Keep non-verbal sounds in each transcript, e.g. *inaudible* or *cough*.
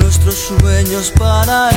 nuestros sueños para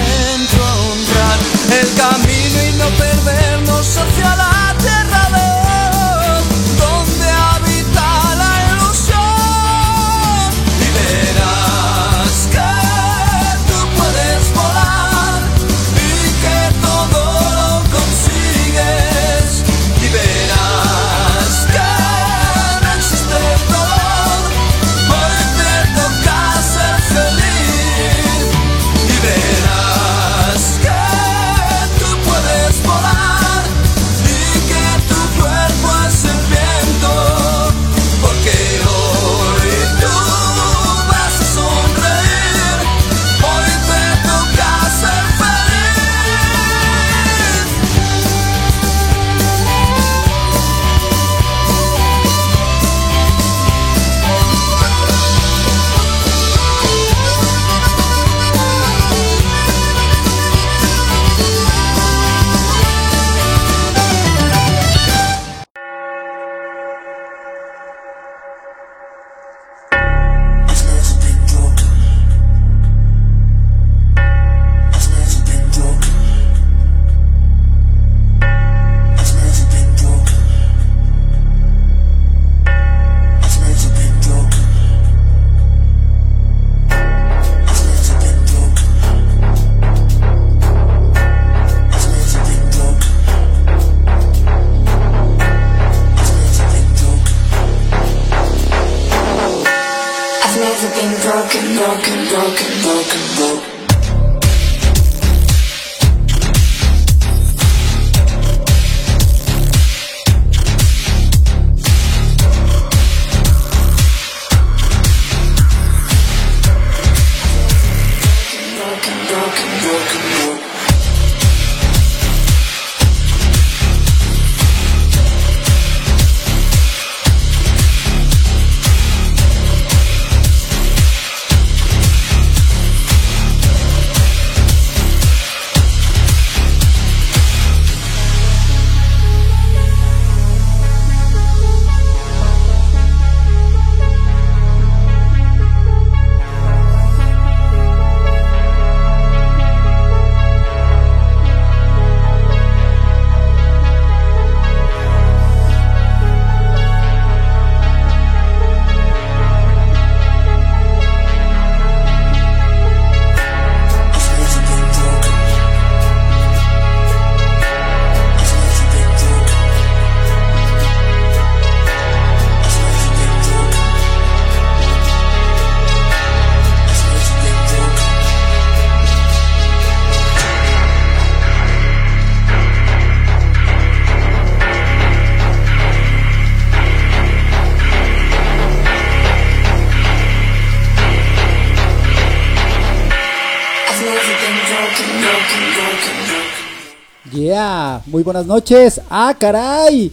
muy buenas noches. Ah, caray.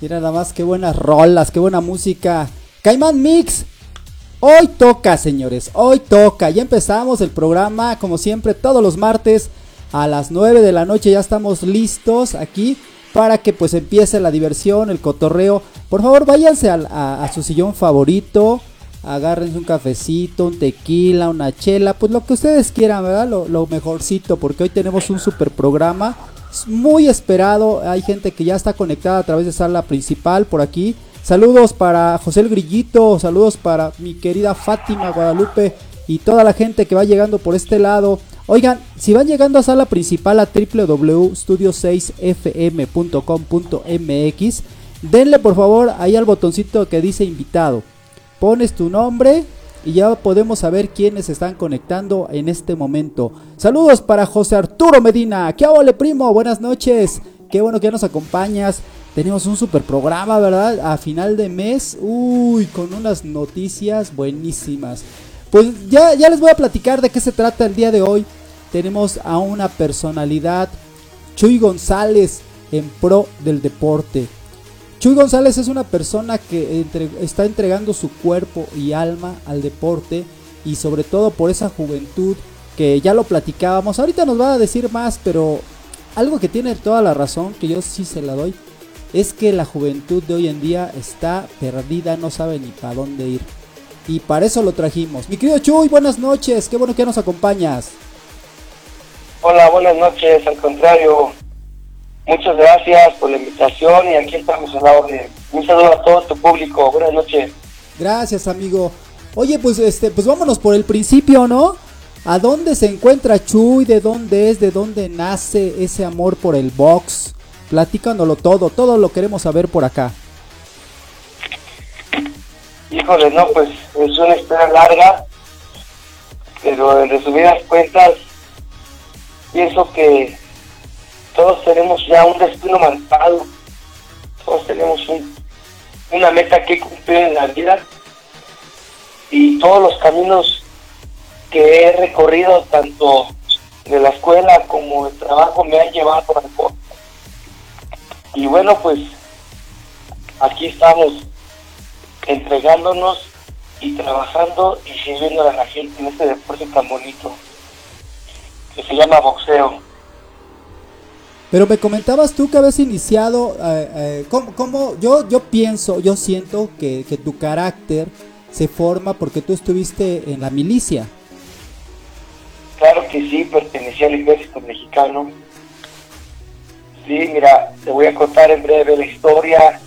Mira nada más qué buenas rolas, qué buena música. Caimán Mix. Hoy toca, señores. Hoy toca. Ya empezamos el programa, como siempre, todos los martes a las 9 de la noche. Ya estamos listos aquí para que pues empiece la diversión, el cotorreo. Por favor, váyanse a, su sillón favorito. Agárrense un cafecito, un tequila, una chela, pues lo que ustedes quieran, ¿verdad? Lo, lo mejorcito, porque hoy tenemos un super programa muy esperado. Hay gente que ya está conectada a través de sala principal por aquí. Saludos para José el Grillito, saludos para mi querida Fátima Guadalupe y toda la gente que va llegando por este lado. Oigan, si van llegando a sala principal a www.studio6fm.com.mx, denle por favor ahí al botoncito que dice invitado. Pones tu nombre, y ya podemos saber quiénes están conectando en este momento. Saludos para José Arturo Medina. ¿Qué ole, primo? Buenas noches. Qué bueno que nos acompañas. Tenemos un super programa, ¿verdad? A final de mes. Uy, con unas noticias buenísimas. Pues ya, ya les voy a platicar de qué se trata el día de hoy. Tenemos a una personalidad, Chuy González, en pro del deporte. Chuy González es una persona que está entregando su cuerpo y alma al deporte y sobre todo por esa juventud que ya lo platicábamos. Ahorita nos va a decir más, pero algo que tiene toda la razón, que yo sí se la doy, es que la juventud de hoy en día está perdida, no sabe ni para dónde ir. Y para eso lo trajimos. Mi querido Chuy, buenas noches, qué bueno que nos acompañas. Hola, buenas noches, al contrario, Muchas gracias por la invitación y aquí estamos a la orden. Un saludo a todo tu público. Buenas noches. Gracias, amigo. Oye, pues este, pues vámonos por el principio, ¿no? ¿A dónde se encuentra Chuy? ¿De dónde es? ¿De dónde nace ese amor por el box? Platícanoslo todo, todo lo queremos saber por acá. Híjole, no, pues es una historia larga, pero en resumidas cuentas, pienso que todos tenemos ya un destino marcado, todos tenemos una meta que cumplir en la vida y todos los caminos que he recorrido, tanto de la escuela como el trabajo, me han llevado al deporte. Y bueno, pues aquí estamos entregándonos y trabajando y sirviendo a la gente en este deporte tan bonito que se llama boxeo. Pero me comentabas tú que habías iniciado, eh, eh ¿cómo, yo, yo pienso, yo siento que, tu carácter se forma porque tú estuviste en la milicia. Claro que sí, pertenecía al ejército mexicano. Sí, mira, te voy a contar en breve la historia.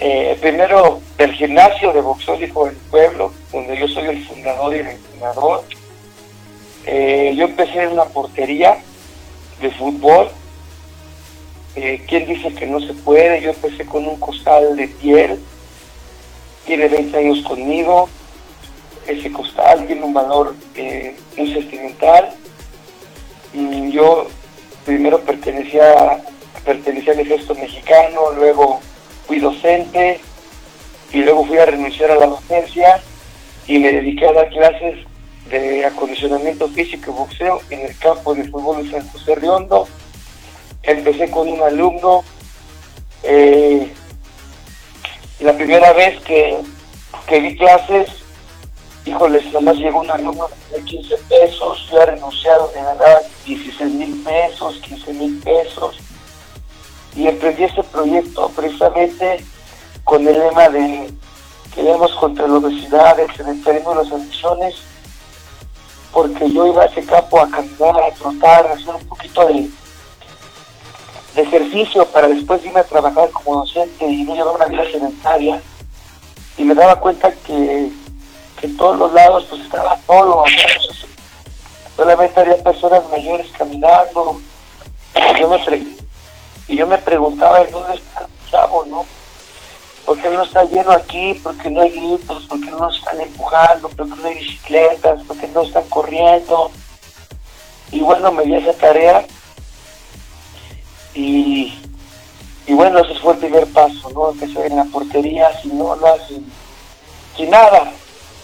Eh, primero, del gimnasio de boxeo Hijo del Pueblo, donde yo soy el fundador y el entrenador. Eh, yo empecé en una portería de fútbol eh, ¿Quién dice que no se puede? Yo empecé con un costal de piel, tiene 20 años conmigo, ese costal tiene un valor eh, muy sentimental. Y yo primero pertenecía, pertenecía al ejército mexicano, luego fui docente y luego fui a renunciar a la docencia y me dediqué a dar clases de acondicionamiento físico y boxeo en el campo de fútbol de San José Riondo empecé con un alumno. Eh, la primera vez que, que di clases, híjoles, nomás llegó un alumno de 15 pesos, yo he renunciado de ganar 16 mil pesos, 15 mil pesos. Y emprendí este proyecto precisamente con el lema de queremos contra la obesidad, el las adicciones, porque yo iba a ese campo a caminar, a trotar, a hacer un poquito de de ejercicio para después irme a trabajar como docente y no llevar una vida sedentaria. Y me daba cuenta que, en todos los lados pues estaba solo, solamente había personas mayores caminando. Y yo me, y yo me preguntaba, ¿dónde está el chavo, no? ¿Por qué no está lleno aquí? ¿Por qué no hay gritos? ¿Por qué no están empujando? ¿Por qué no hay bicicletas? ¿Por qué no están corriendo? Y bueno, me di esa tarea y, bueno, ese fue el primer paso, ¿no? Empecé en la portería sin olas, sin, sin nada,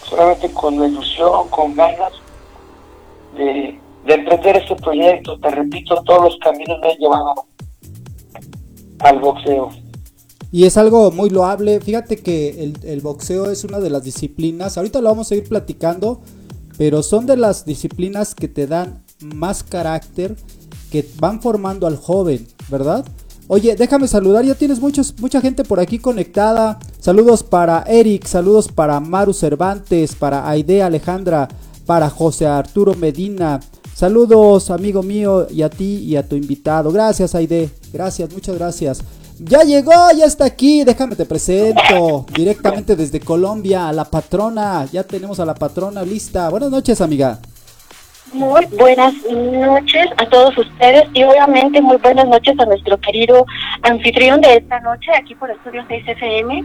solamente con la ilusión, con ganas de, de emprender este proyecto. Te repito, todos los caminos me han llevado al boxeo. Y es algo muy loable. Fíjate que el, el boxeo es una de las disciplinas. Ahorita lo vamos a ir platicando. Pero son de las disciplinas que te dan más carácter. Que van formando al joven, ¿verdad? Oye, déjame saludar, ya tienes muchos, mucha gente por aquí conectada. Saludos para Eric, saludos para Maru Cervantes, para Aide Alejandra, para José Arturo Medina. Saludos, amigo mío, y a ti y a tu invitado. Gracias, Aide. Gracias, muchas gracias. Ya llegó, ya está aquí. Déjame te presento directamente desde Colombia a la patrona. Ya tenemos a la patrona lista. Buenas noches, amiga. Muy buenas noches a todos ustedes y obviamente muy buenas noches a nuestro querido anfitrión de esta noche aquí por Estudios de SFM.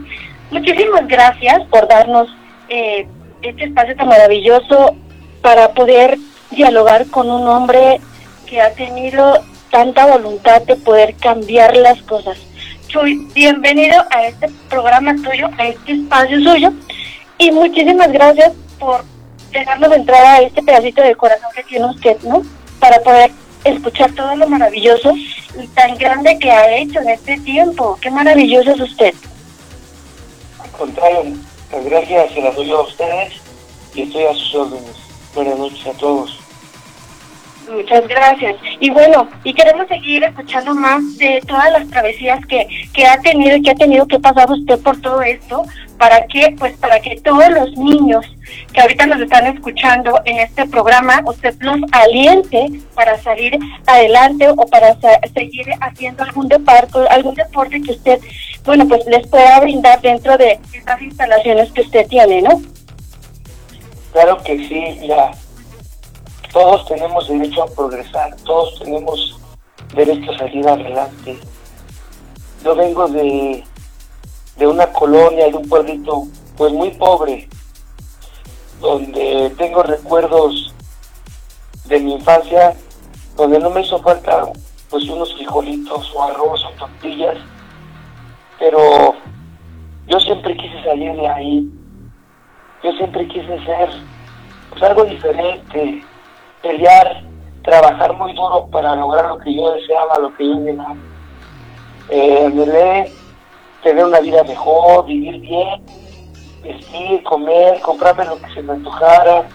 Muchísimas gracias por darnos eh, este espacio tan maravilloso para poder dialogar con un hombre que ha tenido tanta voluntad de poder cambiar las cosas. Chuy, bienvenido a este programa tuyo, a este espacio suyo y muchísimas gracias por dejarnos entrar a este pedacito de corazón que tiene usted, ¿no? Para poder escuchar todo lo maravilloso y tan grande que ha hecho en este tiempo. Qué maravilloso es usted. Al contrario, las gracias se las doy a ustedes y estoy a sus órdenes. Buenas noches a todos. Muchas gracias. Y bueno, y queremos seguir escuchando más de todas las travesías que, que ha tenido y que ha tenido que pasar usted por todo esto. ¿Para qué? Pues para que todos los niños que ahorita nos están escuchando en este programa, usted los aliente para salir adelante o para seguir haciendo algún deporte, algún deporte que usted, bueno, pues les pueda brindar dentro de estas instalaciones que usted tiene, ¿no? Claro que sí, mira, todos tenemos derecho a progresar, todos tenemos derecho a salir adelante. Yo vengo de, de una colonia, de un pueblito, pues muy pobre, donde tengo recuerdos de mi infancia, donde no me hizo falta pues unos frijolitos o arroz o tortillas, pero yo siempre quise salir de ahí, yo siempre quise ser pues algo diferente, pelear, trabajar muy duro para lograr lo que yo deseaba, lo que yo anhelaba. Eh, anhelé tener una vida mejor, vivir bien, vestir, comer, comprarme lo que se me antojara.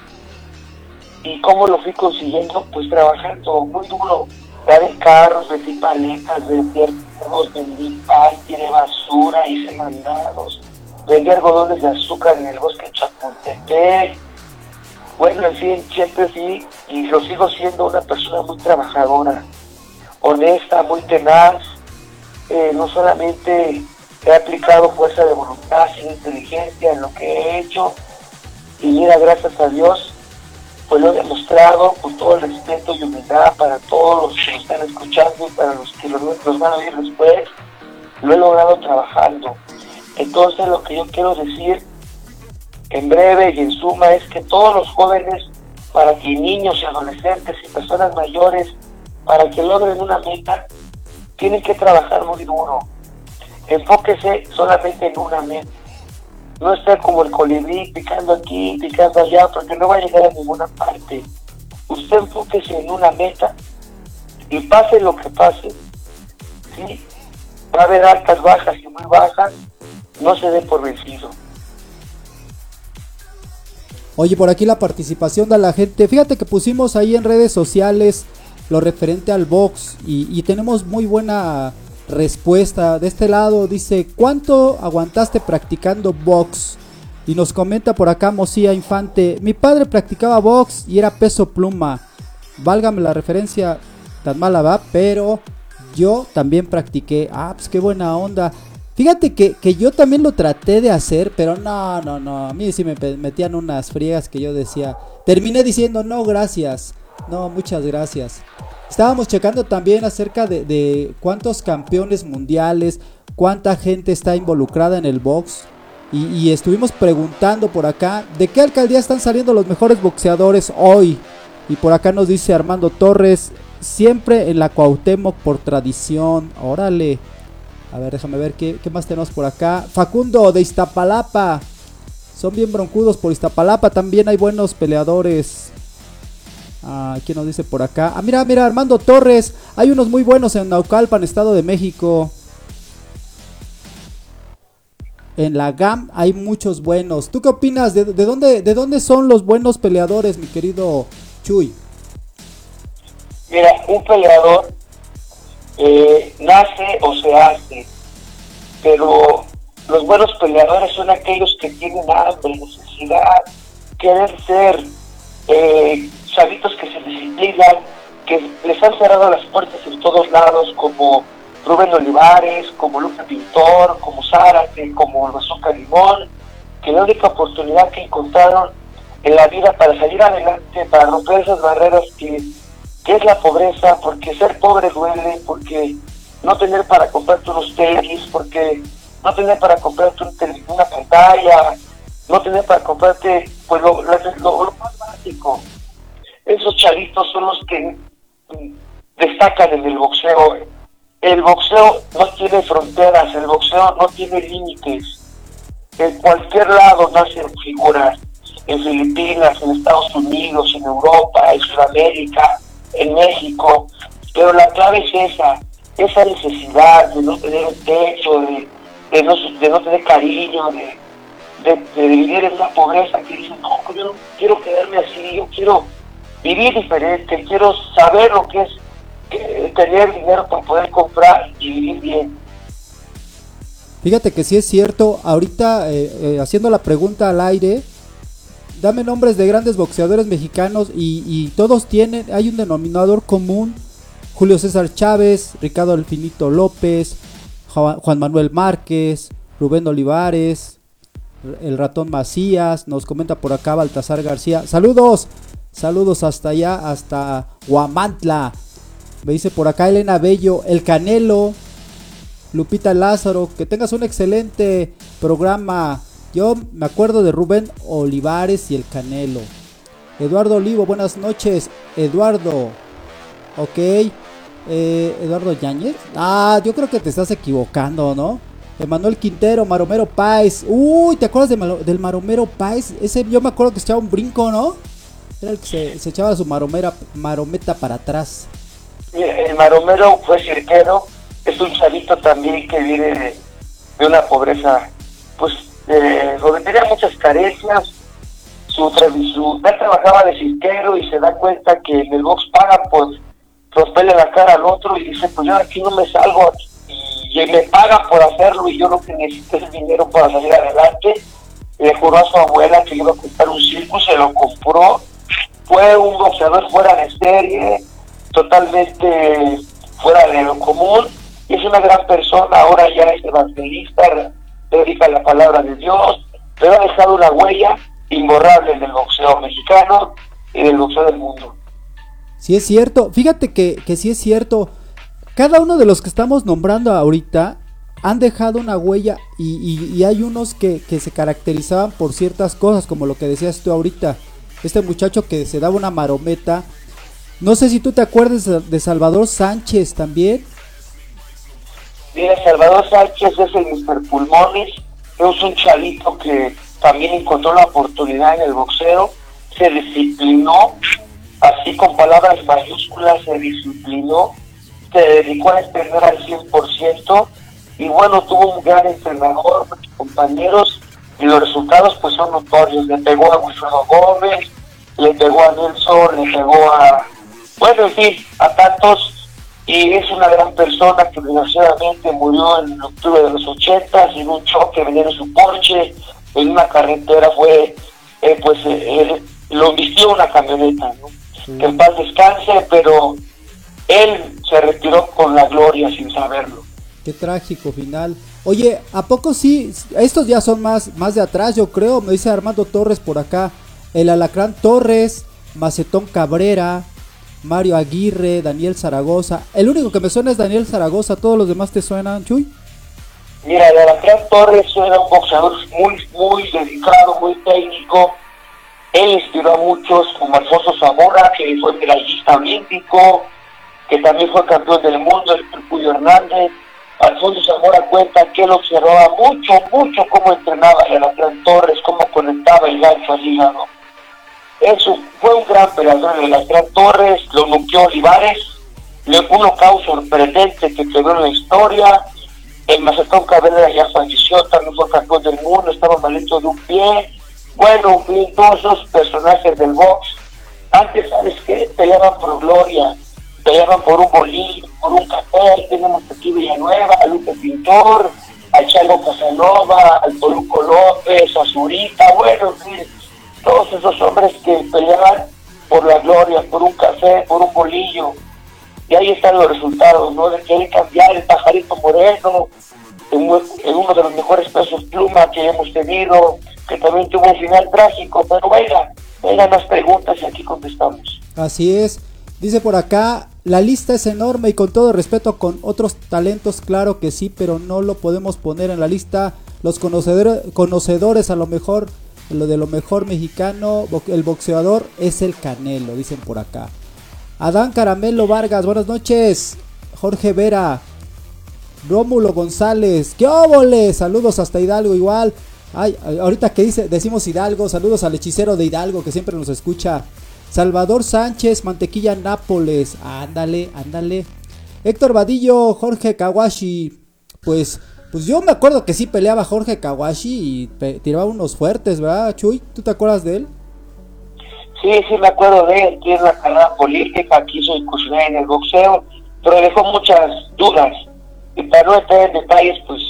¿Y cómo lo fui consiguiendo? Pues trabajando muy duro. Lavé carros, vendí paletas, vendí artículos, vendí pan, tiré basura, hice mandados, vendí algodones de azúcar en el bosque de Chapultepec. Bueno, en fin, siempre fui y lo sigo siendo una persona muy trabajadora, honesta, muy tenaz. Eh, no solamente he aplicado fuerza de voluntad, sino inteligencia en lo que he hecho. Y mira, gracias a Dios, pues lo he demostrado con todo el respeto y humildad para todos los que lo están escuchando y para los que lo- los van a oír después. Lo he logrado trabajando. Entonces lo que yo quiero decir en breve y en suma es que todos los jóvenes, para que niños y adolescentes y personas mayores, para que logren una meta, tienen que trabajar muy duro. Enfóquese solamente en una meta. No estar como el colibrí picando aquí, picando allá, porque no va a llegar a ninguna parte. Usted enfóquese en una meta y pase lo que pase, ¿sí? va a haber altas, bajas y muy bajas, no se dé por vencido. Oye, por aquí la participación de la gente. Fíjate que pusimos ahí en redes sociales lo referente al box y, tenemos muy buena respuesta. De este lado dice, ¿cuánto aguantaste practicando box? Y nos comenta por acá Mosía Infante, mi padre practicaba box y era peso pluma. Válgame la referencia tan mala va, pero yo también practiqué. Ah, pues qué buena onda. Fíjate que, que yo también lo traté de hacer, pero no, no, no. A mí sí me metían unas friegas que yo decía. Terminé diciendo no, gracias. No, muchas gracias. Estábamos checando también acerca de, de cuántos campeones mundiales, cuánta gente está involucrada en el box. Y, y estuvimos preguntando por acá de qué alcaldía están saliendo los mejores boxeadores hoy. Y por acá nos dice Armando Torres, siempre en la Cuauhtémoc por tradición. Órale. A ver, déjame ver qué, qué más tenemos por acá. Facundo de Iztapalapa. Son bien broncudos por Iztapalapa. También hay buenos peleadores. Ah, ¿Quién nos dice por acá? Ah, mira, mira, Armando Torres. Hay unos muy buenos en Naucalpan, Estado de México. En la GAM hay muchos buenos. ¿Tú qué opinas? ¿De, de dónde, ¿De dónde son los buenos peleadores, mi querido Chuy? Mira, un peleador eh, nace o se hace, pero los buenos peleadores son aquellos que tienen hambre, necesidad, querer ser, eh, chavitos que se disciplinan, que les han cerrado las puertas en todos lados, como Rubén Olivares, como Luca Pintor, como Zárate, como Bazooka Limón, que la única oportunidad que encontraron en la vida para salir adelante, para romper esas barreras que, que es la pobreza, porque ser pobre duele, porque no tener para comprarte unos tenis, porque no tener para comprarte una pantalla, no tener para comprarte pues lo, lo- más básico. Esos chavitos son los que destacan en el boxeo. El boxeo no tiene fronteras, el boxeo no tiene límites. En cualquier lado nacen figuras, en Filipinas, en Estados Unidos, en Europa, en Sudamérica, en México, pero la clave es esa, esa necesidad de no tener un techo, de, de no, de no tener cariño, de, de, vivir en una pobreza que dicen, no, yo no quiero quedarme así, yo quiero vivir diferente, quiero saber lo que es tener dinero para poder comprar y vivir bien. Fíjate que sí es cierto, ahorita eh, eh, haciendo la pregunta al aire, dame nombres de grandes boxeadores mexicanos y, todos tienen, hay un denominador común, Julio César Chávez, Ricardo Alfinito López, Juan Juan Manuel Márquez, Rubén Olivares, el ratón Macías, nos comenta por acá Baltasar García, saludos, saludos hasta allá, hasta Huamantla, me dice por acá Elena Bello, El Canelo, Lupita Lázaro, que tengas un excelente programa. Yo me acuerdo de Rubén Olivares y el Canelo. Eduardo Olivo, buenas noches. Eduardo, ok. Eh, Eduardo Yáñez. Ah, yo creo que te estás equivocando, ¿no? Emanuel Quintero, Maromero Páez. Uy, ¿te acuerdas de del Maromero Páez? Ese yo me acuerdo que se echaba un brinco, ¿no? Era el que se, echaba su maromera, marometa para atrás. El maromero fue cirquero, es un chavito también que de, de una pobreza, pues, eh, donde tenía muchas carencias. Su, su, él trabajaba de cirquero y se da cuenta que en el box paga por romperle la cara al otro y dice, pues yo aquí no me salgo y me paga por hacerlo y yo lo que necesito es dinero para salir adelante. Le juró a su abuela que iba a comprar un circo, se lo compró. Fue un boxeador fuera de serie, totalmente fuera de lo común. Y es una gran persona, ahora ya es evangelista, dedica la palabra de Dios, pero ha dejado una huella imborrable del boxeo mexicano y del boxeo del mundo. Si es cierto, fíjate que, que sí es cierto. Cada uno de los que estamos nombrando ahorita han dejado una huella y, y- y hay unos que, que se caracterizaban por ciertas cosas, como lo que decías tú ahorita. Este muchacho que se daba una marometa. No sé si tú te acuerdas de Salvador Sánchez también. Mira, Salvador Sánchez es el Mr. Pulmones, es un chavito que también encontró la oportunidad en el boxeo, se disciplinó, así con palabras mayúsculas, se disciplinó, se dedicó a entrenar al 100% y bueno, tuvo un gran entrenador, compañeros, y los resultados pues son notorios. Le pegó a Wilfredo Gómez, le pegó a Nelson, le pegó a, bueno, en fin, a tantos y es una gran persona que desgraciadamente murió en octubre de los 80 en un choque venía en su Porsche en una carretera fue eh, pues eh, él- lo vistió una camioneta ¿no? que en paz descanse pero él se retiró con la gloria sin saberlo Qué trágico final. Oye, ¿a poco sí? Estos ya son más, más de atrás, yo creo. Me dice Armando Torres por acá. El Alacrán Torres, Macetón Cabrera, Mario Aguirre, Daniel Zaragoza. El único que me suena es Daniel Zaragoza. ¿Todos los demás te suenan, Chuy? Mira, Alacrán Torres era un boxeador muy, muy dedicado, muy técnico. Él inspiró a muchos, como Alfonso Zamora, que fue medallista olímpico, que también fue campeón del mundo, el Pulpuyo Hernández. Alfonso Zamora cuenta que él observaba mucho, mucho cómo entrenaba el Alacrán Torres, cómo conectaba el gancho al hígado. Eso fue un gran peleador de las Gran Torres, lo nuqueó Olivares, le- un knockout sorprendente que quedó en la historia. El Macetón Cabrera ya falleció, también fue campeón del mundo, estaba malito de un pie. Bueno, todos esos personajes del box, antes, ¿sabes qué? Peleaban por gloria, peleaban por un bolillo, por un café. Tenemos aquí Villanueva, a Lupe Pintor, a Chango Casanova, al Poluco López, a Zurita, bueno, en fin, todos esos hombres que peleaban por la gloria, por un café, por un bolillo. Y ahí están los resultados, ¿no? De querer cambiar el pajarito moreno en, un- en uno de los mejores pesos pluma que hemos tenido, que también tuvo un final trágico. Pero venga, venga más preguntas y aquí contestamos. Así es. Dice por acá, la lista es enorme y con todo respeto con otros talentos, claro que sí, pero no lo podemos poner en la lista. Los conocedores, conocedores a lo mejor, lo de lo mejor mexicano, el boxeador es el Canelo, dicen por acá. Adán Caramelo Vargas, buenas noches. Jorge Vera, Rómulo González, ¡qué óvole! Saludos hasta Hidalgo igual. Ay, ahorita que dice, decimos Hidalgo, saludos al hechicero de Hidalgo que siempre nos escucha. Salvador Sánchez, Mantequilla Nápoles, ándale, ándale. Héctor Vadillo, Jorge Kawashi, pues, pues yo me acuerdo que sí peleaba Jorge Kawashi y tiraba unos fuertes, ¿verdad, Chuy? ¿Tú te acuerdas de él? Sí, sí me acuerdo de él, tiene una carrera política, quiso incursionar en el boxeo, pero dejó muchas dudas. Y para no entrar en detalles, pues,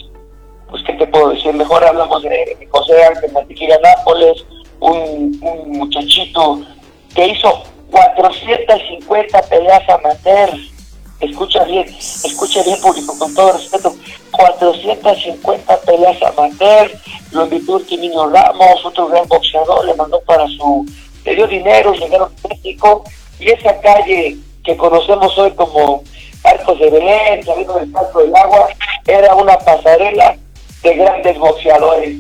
pues ¿qué te puedo decir? Mejor hablamos de José Ángel Mantequilla Nápoles, un, un muchachito que hizo 450 peleas amateur. Escucha bien, escucha bien público, con todo respeto, 450 peleas amateur, lo invitó Timino Ramos, otro gran boxeador, le mandó para su, le dio dinero, llegaron a México, y esa calle que conocemos hoy como Arcos de Belén, saliendo del Parco del Agua, era una pasarela de grandes boxeadores.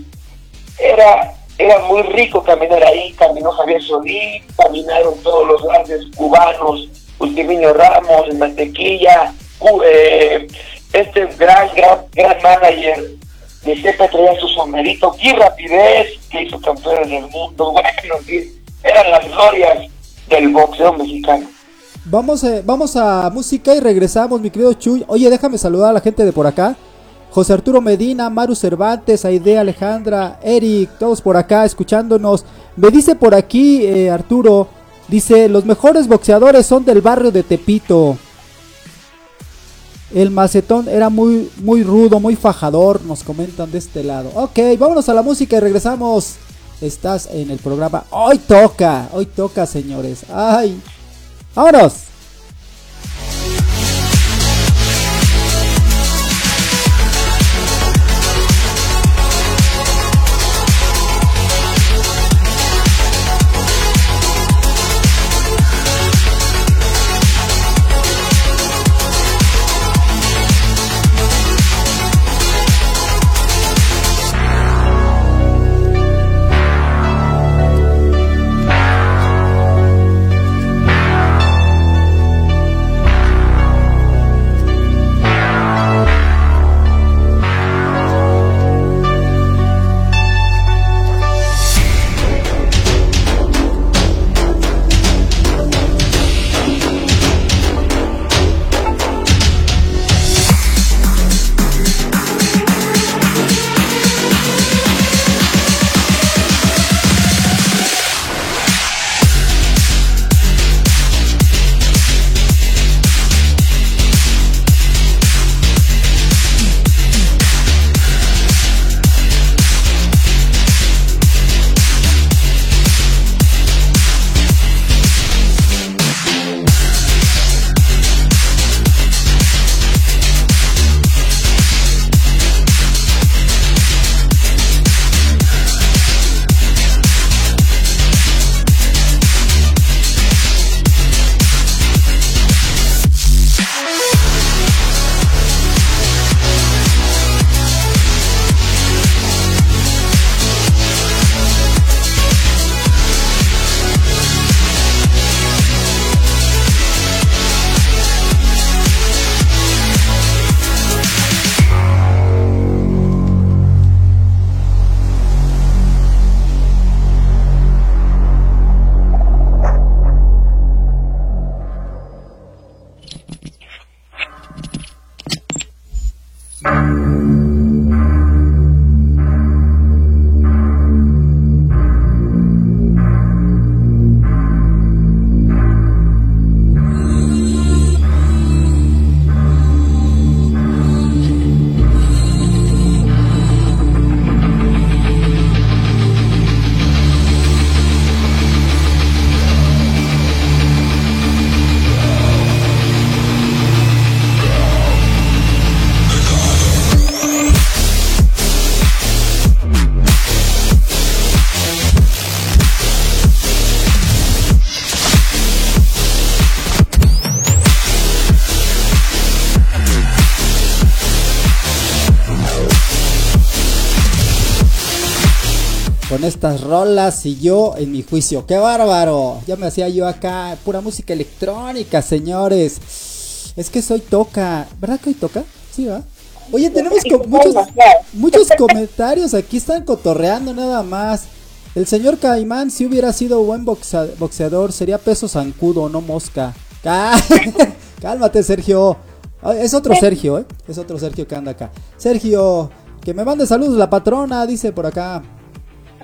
Era, era muy rico caminar ahí, caminó Javier Solís, caminaron todos los grandes cubanos, Ultiminio Ramos, Mantequilla, eh, este gran, gran, gran manager de siempre traía su sombrerito, qué rapidez, que hizo campeones del mundo, bueno, eran las glorias del boxeo mexicano. Vamos, eh, vamos a música y regresamos, mi querido Chuy. Oye, déjame saludar a la gente de por acá. José Arturo Medina, Maru Cervantes, Aide Alejandra, Eric, todos por acá escuchándonos. Me dice por aquí, eh, Arturo, dice, los mejores boxeadores son del barrio de Tepito. El macetón era muy, muy rudo, muy fajador, nos comentan de este lado. Ok, vámonos a la música y regresamos. Estás en el programa. Hoy toca, hoy toca, señores. Ay, vámonos. Estas rolas y yo en mi juicio. ¡Qué bárbaro! Ya me hacía yo acá pura música electrónica, señores. Es que soy toca. ¿Verdad que hoy toca? Sí, ¿va? Oye, tenemos co- muchos, *laughs* muchos comentarios aquí, están cotorreando nada más. El señor Caimán, si hubiera sido buen boxeador, sería peso zancudo, no mosca. Cá- *laughs* Cálmate, Sergio. Es otro Sergio, ¿eh? Es otro Sergio que anda acá. Sergio, que me mande saludos la patrona, dice por acá.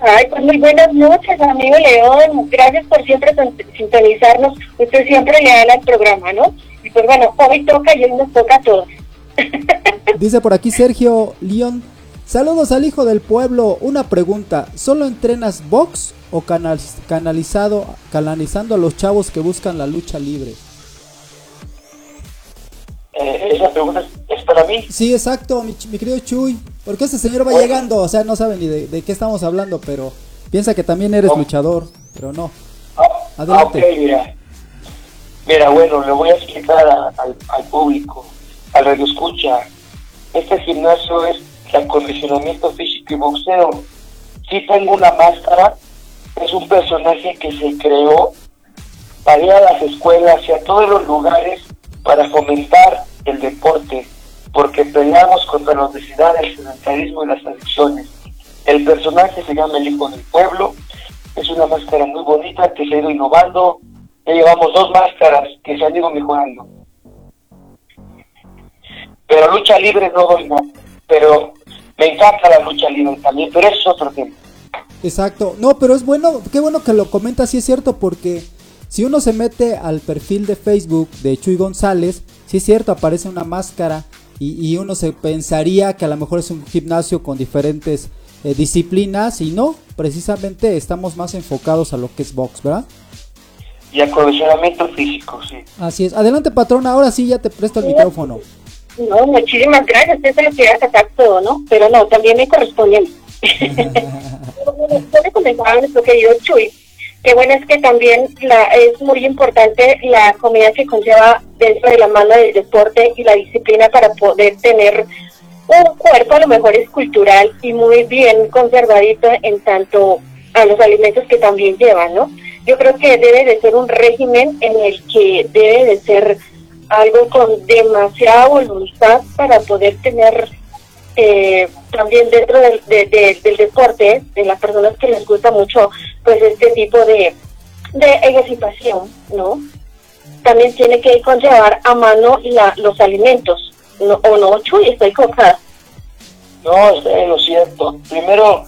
Ay, pues muy buenas noches, amigo León. Gracias por siempre sin- sintonizarnos. Usted siempre le da al programa, ¿no? Y pues bueno, hoy toca y hoy nos toca a todos. *laughs* Dice por aquí Sergio León. Saludos al hijo del pueblo. Una pregunta. ¿Solo entrenas box o canal- canalizado, canalizando a los chavos que buscan la lucha libre? Eh, esa pregunta es, para mí. Sí, exacto, mi, mi querido Chuy. Porque ese señor va llegando. O sea, no sabe ni de, de qué estamos hablando, pero piensa que también eres Oh. luchador. Pero no. Ah, Adelante. mira. Mira, bueno, le voy a explicar a- al, al público, al radio escucha. Este gimnasio es de acondicionamiento físico y boxeo. Sí tengo una máscara, es un personaje que se creó para ir a las escuelas y a todos los lugares para fomentar el deporte, porque peleamos contra la obesidad, el sedentarismo y las adicciones. El personaje se llama El Hijo del Pueblo, es una máscara muy bonita que se ha ido innovando. Ya llevamos dos máscaras que se han ido mejorando. Pero lucha libre no doy nada. Pero me encanta la lucha libre también, pero eso es otro tema. Exacto. No, pero es bueno, qué bueno que lo comentas, sí es cierto, porque si uno se mete al perfil de Facebook de Chuy González, sí es cierto, aparece una máscara y, y uno se pensaría que a lo mejor es un gimnasio con diferentes eh, disciplinas y no, precisamente estamos más enfocados a lo que es box, ¿verdad? Y acondicionamiento físico, sí. Así es. Adelante, patrona, ahora sí ya te presto el micrófono. No, muchísimas gracias. Usted se lo quiere sacar todo, ¿no? Pero no, también me corresponde a mí. Le comentaba nuestro querido Chuy, que bueno es que también la, es muy importante la comida que conlleva dentro de la mano del deporte y la disciplina para poder tener un cuerpo a lo mejor escultural y muy bien conservadito en tanto a los alimentos que también llevan, ¿no? Yo creo que debe de ser un régimen en el que debe de ser algo con demasiada voluntad para poder tener eh, también dentro del, de- de- del deporte, de las personas que les gusta mucho pues este tipo de, de ejercitación, ¿no? También tiene que conllevar a mano la, los alimentos, ¿no? ¿o no, Chuy? Estoy equivocada. No, es lo cierto. Primero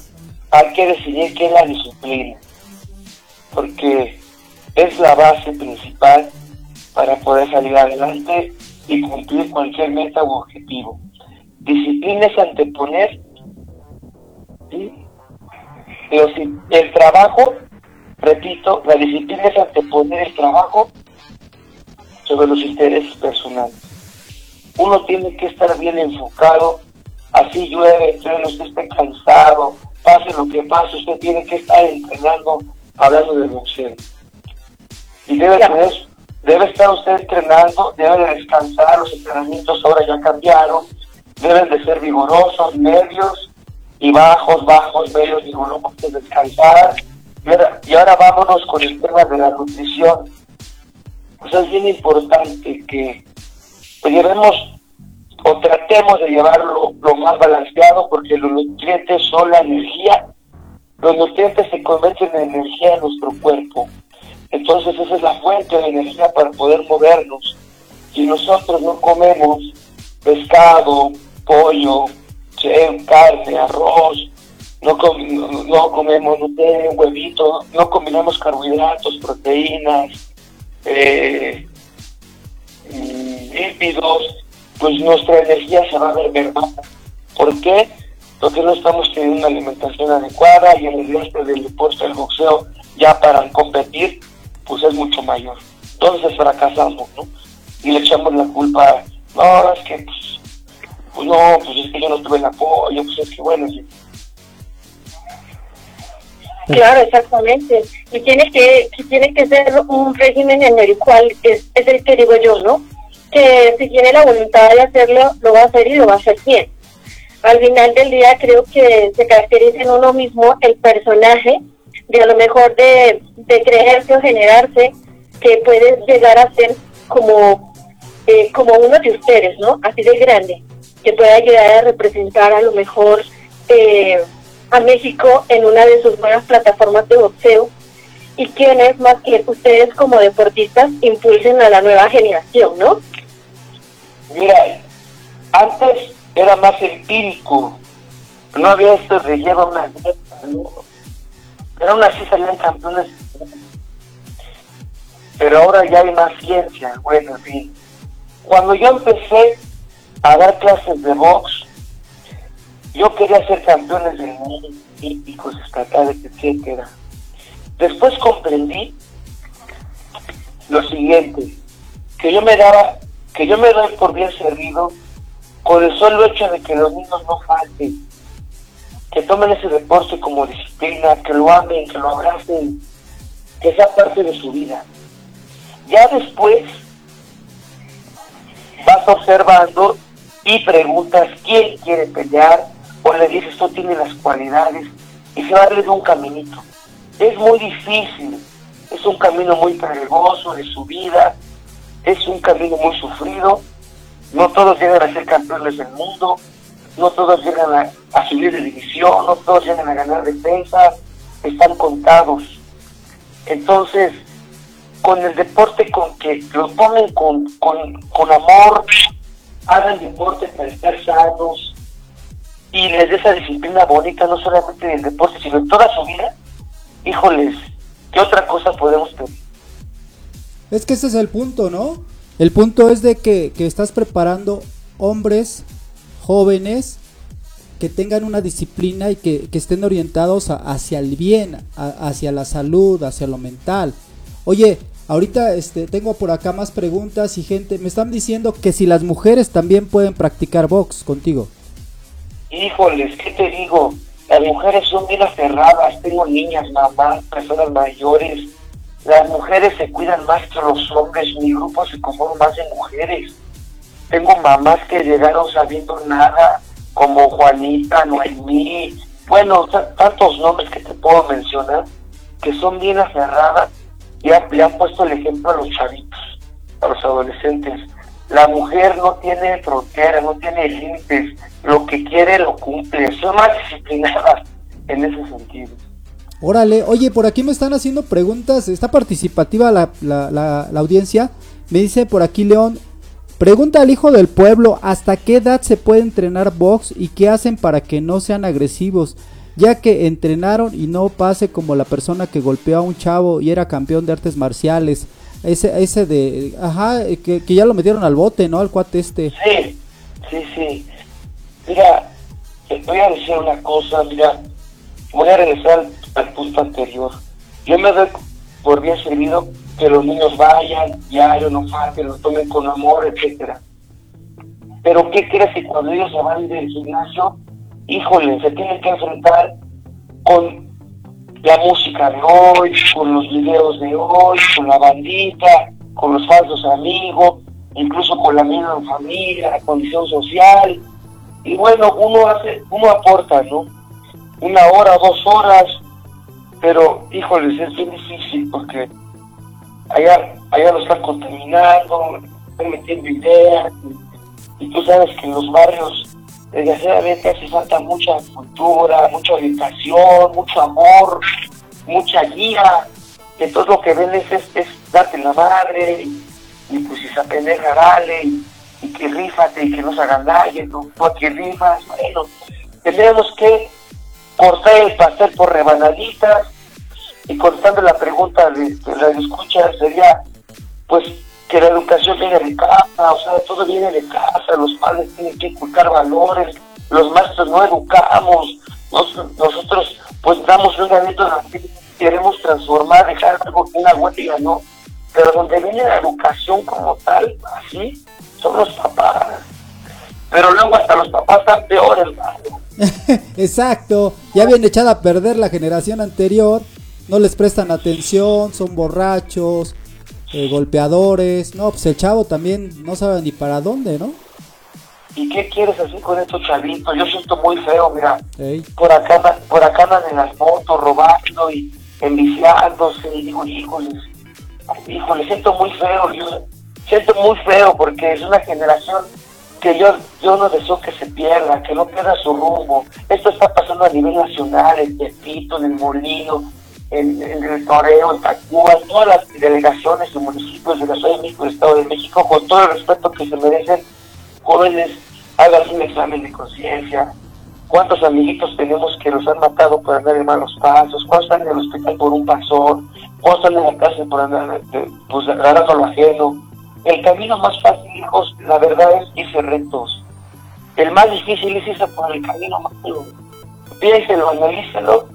hay que decidir qué es la disciplina, porque es la base principal para poder salir adelante y cumplir cualquier meta u objetivo. Disciplina es anteponer ¿sí? Si el trabajo, repito, la disciplina es anteponer el trabajo sobre los intereses personales. Uno tiene que estar bien enfocado, así llueve, truene, usted esté cansado, pase lo que pase, usted tiene que estar entrenando, hablando del boxeo. Y debe, tener, debe estar usted entrenando, debe de descansar, los entrenamientos ahora ya cambiaron, deben de ser vigorosos, medios y bajos, bajos, medios, vigorosos, descansar. Y ahora, y ahora vámonos con el tema de la nutrición. Pues es bien importante que llevemos o tratemos de llevarlo lo más balanceado porque los nutrientes son la energía. Los nutrientes se convierten en energía en nuestro cuerpo. Entonces esa es la fuente de energía para poder movernos. Si nosotros no comemos pescado, pollo, carne, arroz, no, com- no, comemos huevito, no combinamos carbohidratos, proteínas, eh, lípidos, pues nuestra energía se va a ver mermada. ¿Por qué? Porque no estamos teniendo una alimentación adecuada y el resto del deporte, el boxeo, ya para competir, pues es mucho mayor. Entonces fracasamos, ¿no? Y le echamos la culpa, no, es que, pues, pues no, pues es que yo no tuve el apoyo, pues es que bueno, sí. Claro, exactamente. Y tiene que, que tiene que ser un régimen en el cual es, el que digo yo, ¿no? Que si tiene la voluntad de hacerlo, lo va a hacer y lo va a hacer bien. al final del día creo que se caracteriza en uno mismo el personaje de a lo mejor de, creerse o generarse que puedes llegar a ser como, eh, como uno de ustedes, ¿no? Así de grande, que pueda llegar a representar a lo mejor eh, a México en una de sus buenas plataformas de boxeo y quienes más que ustedes como deportistas impulsen a la nueva generación, ¿no? Mira, antes era más empírico, no había esto de lleva una pero aún así salían campeones. Pero ahora ya hay más ciencia, bueno, en fin. Cuando yo empecé a dar clases de box, yo quería ser campeones del mundo, olímpicos, estatales, etcétera. Después comprendí lo siguiente, que yo me daba, que yo me doy por bien servido con el solo hecho de que los niños no falten, que tomen ese deporte como disciplina, que lo amen, que lo abracen, que sea parte de su vida. Ya después vas observando y preguntas quién quiere pelear o le dices tú tienes las cualidades y se va a un caminito. Es muy difícil, es un camino muy peligroso de su vida, es un camino muy sufrido, no todos llegan a ser campeones del mundo, no todos llegan a, a subir de división, no todos llegan a ganar defensa, están contados. Entonces, con el deporte, con que lo pongan con, con, con amor, hagan deporte para estar sanos y les dé esa disciplina bonita, no solamente del deporte, sino en toda su vida, híjoles, ¿qué otra cosa podemos pedir? Es que ese es el punto, ¿no? El punto es de que, que estás preparando hombres jóvenes que tengan una disciplina y que, que estén orientados a- hacia el bien, hacia la salud, hacia lo mental. Oye, ahorita este, tengo por acá más preguntas y gente, me están diciendo que si las mujeres también pueden practicar box contigo. Híjoles, ¿qué te digo? Las mujeres son bien aferradas, tengo niñas, mamás, personas mayores. Las mujeres se cuidan más que los hombres, mi grupo se conforma más de mujeres. Tengo mamás que llegaron sabiendo nada, como Juanita, Noemí, bueno, ta- tantos nombres que te puedo mencionar, que son bien aferradas y ha- le han puesto el ejemplo a los chavitos, a los adolescentes. La mujer no tiene fronteras, no tiene límites, lo que quiere lo cumple, son más disciplinadas en ese sentido. Órale, oye, por aquí me están haciendo preguntas, está participativa la, la, la- la audiencia. Me dice por aquí León, pregunta al hijo del pueblo, ¿hasta qué edad se puede entrenar box y qué hacen para que no sean agresivos? Ya que entrenaron y no pase como la persona que golpeó a un chavo y era campeón de artes marciales. Ese, ese de, ajá, que, que ya lo metieron al bote, ¿no? Al cuate este. Sí, sí, sí. Mira, te voy a decir una cosa, mira, voy a regresar al, punto anterior. Yo me doy por bien servido que los niños vayan, diario, no falten, lo tomen con amor, etcétera. Pero ¿qué crees que cuando ellos se van del gimnasio, híjole, se tienen que enfrentar con la música de hoy, con los videos de hoy, con la bandita, con los falsos amigos, incluso con la misma familia, la condición social. Y bueno, uno hace, uno aporta, ¿no? Una hora, dos horas, pero híjoles, es bien difícil porque allá, allá lo están contaminando, están metiendo ideas, y, y tú sabes que en los barrios desgraciadamente hace falta mucha cultura, mucha orientación, mucho amor, mucha guía, todo lo que ven es, es, darte la madre, y, pues si se apendeja, dale, y, que rífate, y que no se daño, tú, tú aquí rifas, bueno, tenemos que cortar el pastel por rebanaditas, y contestando la pregunta de, de la escucha sería, pues que la educación viene de casa, o sea, todo viene de casa, los padres tienen que inculcar valores, los maestros no educamos, nos- nosotros pues damos un granito de arena, queremos transformar, dejar algo, una huella, ¿no? Pero donde viene la educación como tal, así, son los papás. Pero luego hasta los papás están peores, hermano. *laughs* Exacto, ya viene echada a perder la generación anterior, no les prestan atención, son borrachos, eh, golpeadores, no, pues el chavo también no sabe ni para dónde, ¿no? ¿Y qué quieres hacer con estos chavitos? Yo siento muy feo, mira, Ey, por acá, andan- por acá andan en las motos robando y enviciándose y digo, híjoles, híjole, siento muy feo, yo siento muy feo porque es una generación que yo, yo no deseo que se pierda, que no pierda su rumbo. Esto está pasando a nivel nacional, en Tepito, en el Molino, en, el Toreo, en Tacuba, todas las delegaciones y municipios de la Ciudad de México, del Estado de México, con todo el respeto que se merecen, jóvenes, hagan un examen de conciencia, ¿Cuántos amiguitos tenemos que los han matado por andar en malos pasos? ¿Cuántos están en el hospital por un pasón? ¿Cuántos están en la cárcel por andar eh, pues, agarrando lo ajeno? El camino más fácil, hijos, la verdad es irse rectos. El más difícil es irse por el camino malo. Piénselo, analícelo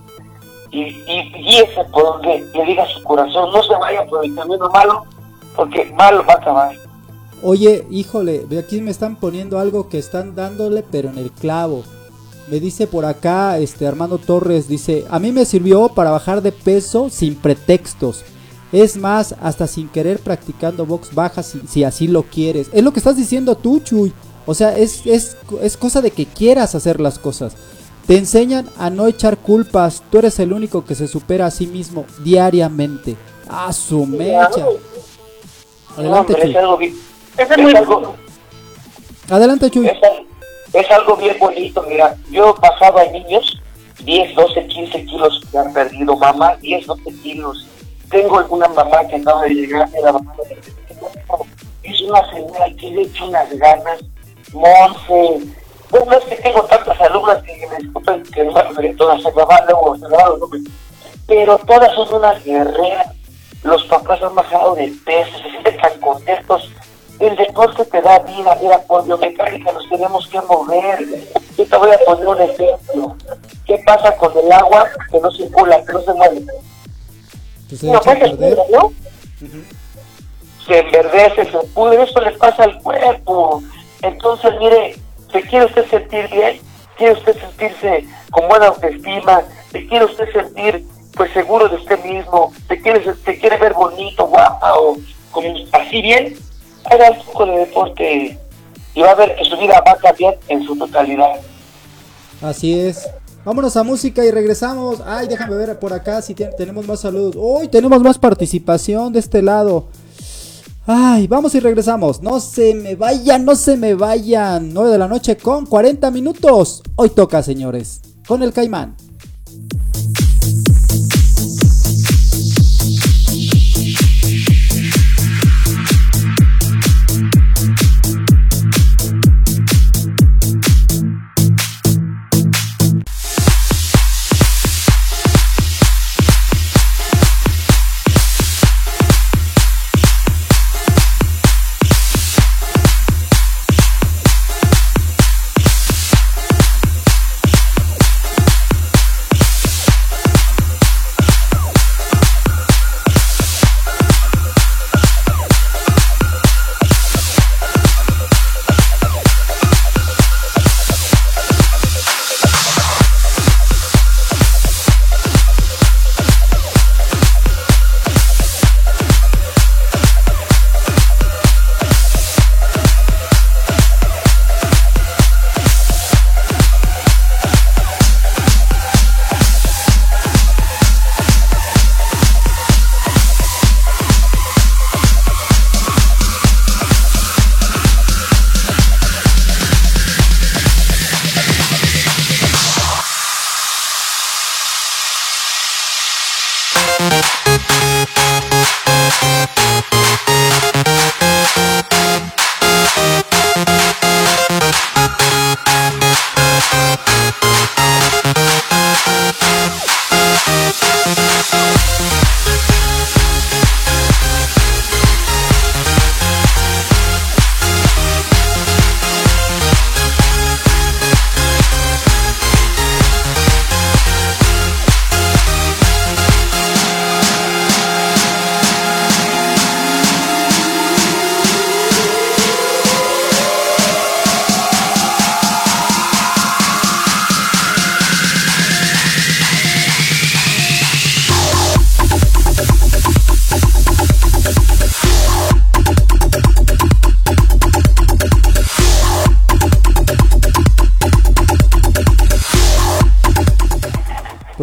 y, y guíese por donde le diga su corazón. No se vaya por el camino malo, porque malo va a acabar. Oye, híjole, aquí me están poniendo algo que están dándole, pero en el clavo. Me dice por acá, este Armando Torres, dice, a mí me sirvió para bajar de peso sin pretextos. Es más, hasta sin querer practicando box baja si, si así lo quieres. Es lo que estás diciendo tú, Chuy. O sea, es, es, es cosa de que quieras hacer las cosas. Te enseñan a no echar culpas. Tú eres el único que se supera a sí mismo diariamente. A su mecha. No, Adelante, hombre, es Chuy. algo bien- es muy es algo- Adelante, Chuy. Es, al- es algo bien bonito, mira, yo bajaba a niños 10, 12, 15 kilos que han perdido, mamá 10, 12 kilos. Tengo una mamá que acaba de llegar, la mamá de es una señora que le echa unas ganas, Monse. Bueno, es que tengo tantas alumnas que me disculpen que no me todas, se va luego, se nombres. pero todas son unas guerreras. Los papás han bajado de peso, se sienten tan contentos. El deporte te da vida, mira, por biomecánica nos tenemos que mover. Yo te voy a poner un ejemplo. ¿Qué pasa con el agua que no circula, que no se mueve? Pues se No, pues. Se enverdece, se pudre, eso le pasa al cuerpo. Entonces, mire, ¿se quiere usted sentir bien? ¿Quiere usted sentirse con buena autoestima? ¿Se quiere usted sentir pues seguro de usted mismo? ¿Se quiere, se quiere ver bonito, guapa o como así bien? Haga un poco de deporte y va a ver que su vida va a cambiar en su totalidad. Así es. Vámonos a música y regresamos. Ay, déjame ver por acá si te- tenemos más saludos. Uy, tenemos más participación de este lado. Ay, vamos y regresamos. No se me vayan, no se me vayan. 9 de la noche con 40 minutos. Hoy toca, señores. Con el caimán.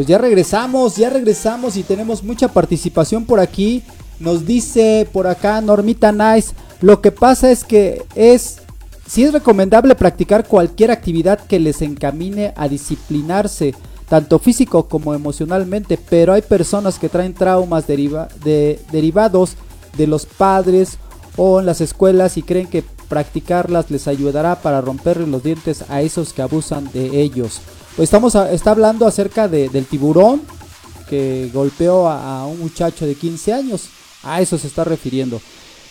Pues ya regresamos, ya regresamos y tenemos mucha participación por aquí. Nos dice por acá Normita Nice, lo que pasa es que es si es recomendable practicar cualquier actividad que les encamine a disciplinarse, tanto físico como emocionalmente, pero hay personas que traen traumas deriva de, derivados de los padres o en las escuelas y creen que practicarlas les ayudará para romperle los dientes a esos que abusan de ellos. Pues estamos está hablando acerca de, del tiburón que golpeó a, un muchacho de 15 años. A eso se está refiriendo.